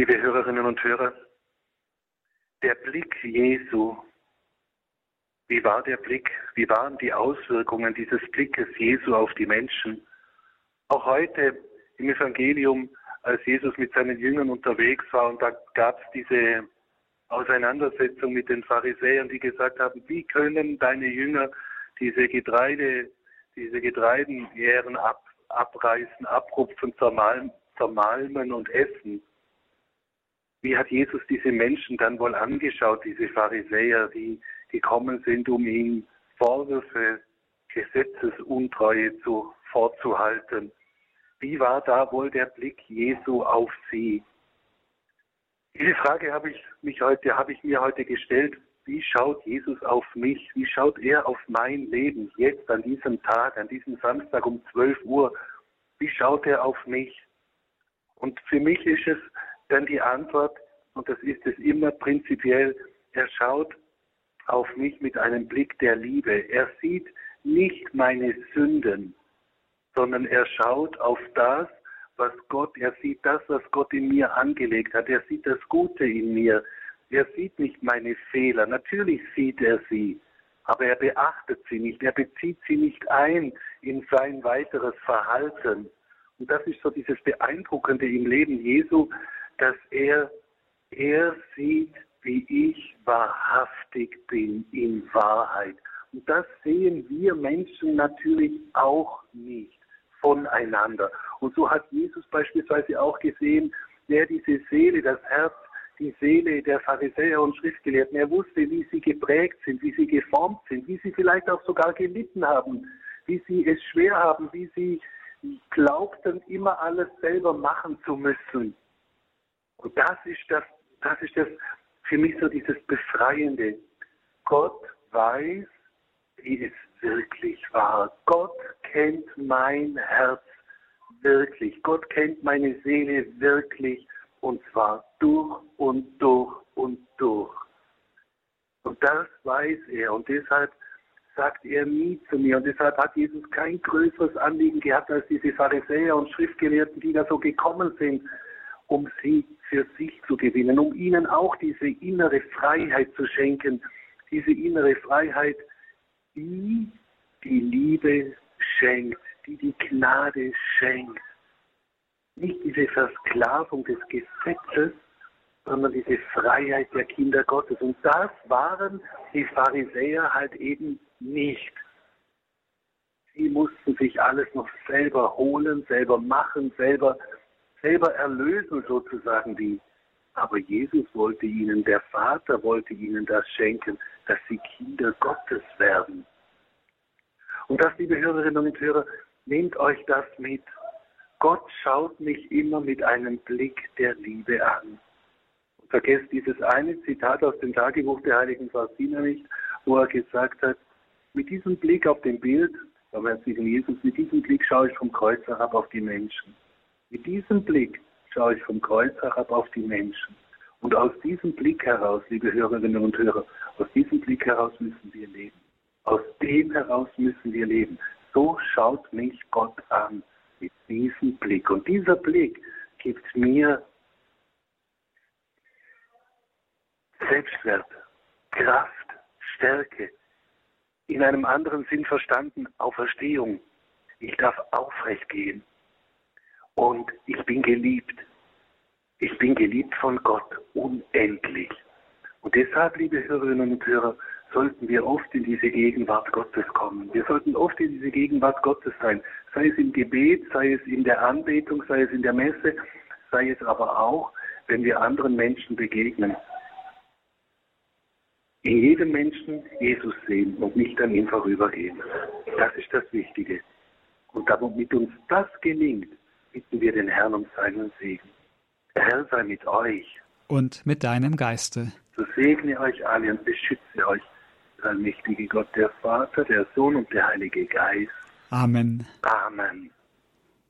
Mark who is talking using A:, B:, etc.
A: Liebe Hörerinnen und Hörer, der Blick Jesu, wie war der Blick, wie waren die Auswirkungen dieses Blickes Jesu auf die Menschen? Auch heute im Evangelium, als Jesus mit seinen Jüngern unterwegs war und da gab es diese Auseinandersetzung mit den Pharisäern, die gesagt haben, wie können deine Jünger diese Getreide, diese Getreidenähren ab, abreißen, abrupfen, zermalmen, zermalmen und essen? Wie hat Jesus diese Menschen dann wohl angeschaut, diese Pharisäer, die gekommen sind, um ihm Vorwürfe, Gesetzesuntreue zu, vorzuhalten? Wie war da wohl der Blick Jesu auf sie? Diese Frage habe ich mich heute, habe ich mir heute gestellt. Wie schaut Jesus auf mich? Wie schaut er auf mein Leben jetzt an diesem Tag, an diesem Samstag um 12 Uhr? Wie schaut er auf mich? Und für mich ist es dann die Antwort, und das ist es immer prinzipiell, er schaut auf mich mit einem Blick der Liebe. Er sieht nicht meine Sünden, sondern er schaut auf das, was Gott, er sieht das, was Gott in mir angelegt hat. Er sieht das Gute in mir. Er sieht nicht meine Fehler. Natürlich sieht er sie, aber er beachtet sie nicht. Er bezieht sie nicht ein in sein weiteres Verhalten. Und das ist so dieses Beeindruckende im Leben Jesu, dass er, er sieht, wie ich wahrhaftig bin in Wahrheit. Und das sehen wir Menschen natürlich auch nicht voneinander. Und so hat Jesus beispielsweise auch gesehen, wer diese Seele, das Herz, die Seele der Pharisäer und Schriftgelehrten, er wusste, wie sie geprägt sind, wie sie geformt sind, wie sie vielleicht auch sogar gelitten haben, wie sie es schwer haben, wie sie glaubten, immer alles selber machen zu müssen. Und das ist das, das ist das für mich so dieses Befreiende. Gott weiß, wie es wirklich war. Gott kennt mein Herz wirklich. Gott kennt meine Seele wirklich und zwar durch und durch und durch. Und das weiß er und deshalb sagt er nie zu mir und deshalb hat Jesus kein größeres Anliegen gehabt als diese Pharisäer und Schriftgelehrten, die da so gekommen sind, um sie für sich zu gewinnen, um ihnen auch diese innere Freiheit zu schenken, diese innere Freiheit, die die Liebe schenkt, die die Gnade schenkt. Nicht diese Versklavung des Gesetzes, sondern diese Freiheit der Kinder Gottes. Und das waren die Pharisäer halt eben nicht. Sie mussten sich alles noch selber holen, selber machen, selber, selber erlösen sozusagen die. Aber Jesus wollte ihnen, der Vater wollte ihnen das schenken, dass sie Kinder Gottes werden. Und das, liebe Hörerinnen und Hörer, nehmt euch das mit. Gott schaut mich immer mit einem Blick der Liebe an. Und vergesst dieses eine Zitat aus dem Tagebuch der heiligen Faustina nicht, wo er gesagt hat, mit diesem Blick auf dem Bild, barmherzigen Jesus, mit diesem Blick schaue ich vom Kreuz herab auf die Menschen. Mit diesem Blick schaue ich vom Kreuz herab auf die Menschen. Und aus diesem Blick heraus, liebe Hörerinnen und Hörer, aus diesem Blick heraus müssen wir leben. Aus dem heraus müssen wir leben. So schaut mich Gott an mit diesem Blick. Und dieser Blick gibt mir Selbstwert, Kraft, Stärke. In einem anderen Sinn verstanden, Auferstehung. Ich darf aufrecht gehen. Und ich bin geliebt. Ich bin geliebt von Gott unendlich. Und deshalb, liebe Hörerinnen und Hörer, sollten wir oft in diese Gegenwart Gottes kommen. Wir sollten oft in diese Gegenwart Gottes sein, sei es im Gebet, sei es in der Anbetung, sei es in der Messe, sei es aber auch, wenn wir anderen Menschen begegnen. In jedem Menschen Jesus sehen und nicht an ihm vorübergehen. Das ist das Wichtige. Und damit uns das gelingt, bitten wir den Herrn um seinen Segen. Der Herr sei mit euch.
B: Und mit deinem Geiste.
A: So segne euch alle und beschütze euch der allmächtige Gott, der Vater, der Sohn und der Heilige Geist.
B: Amen.
A: Amen.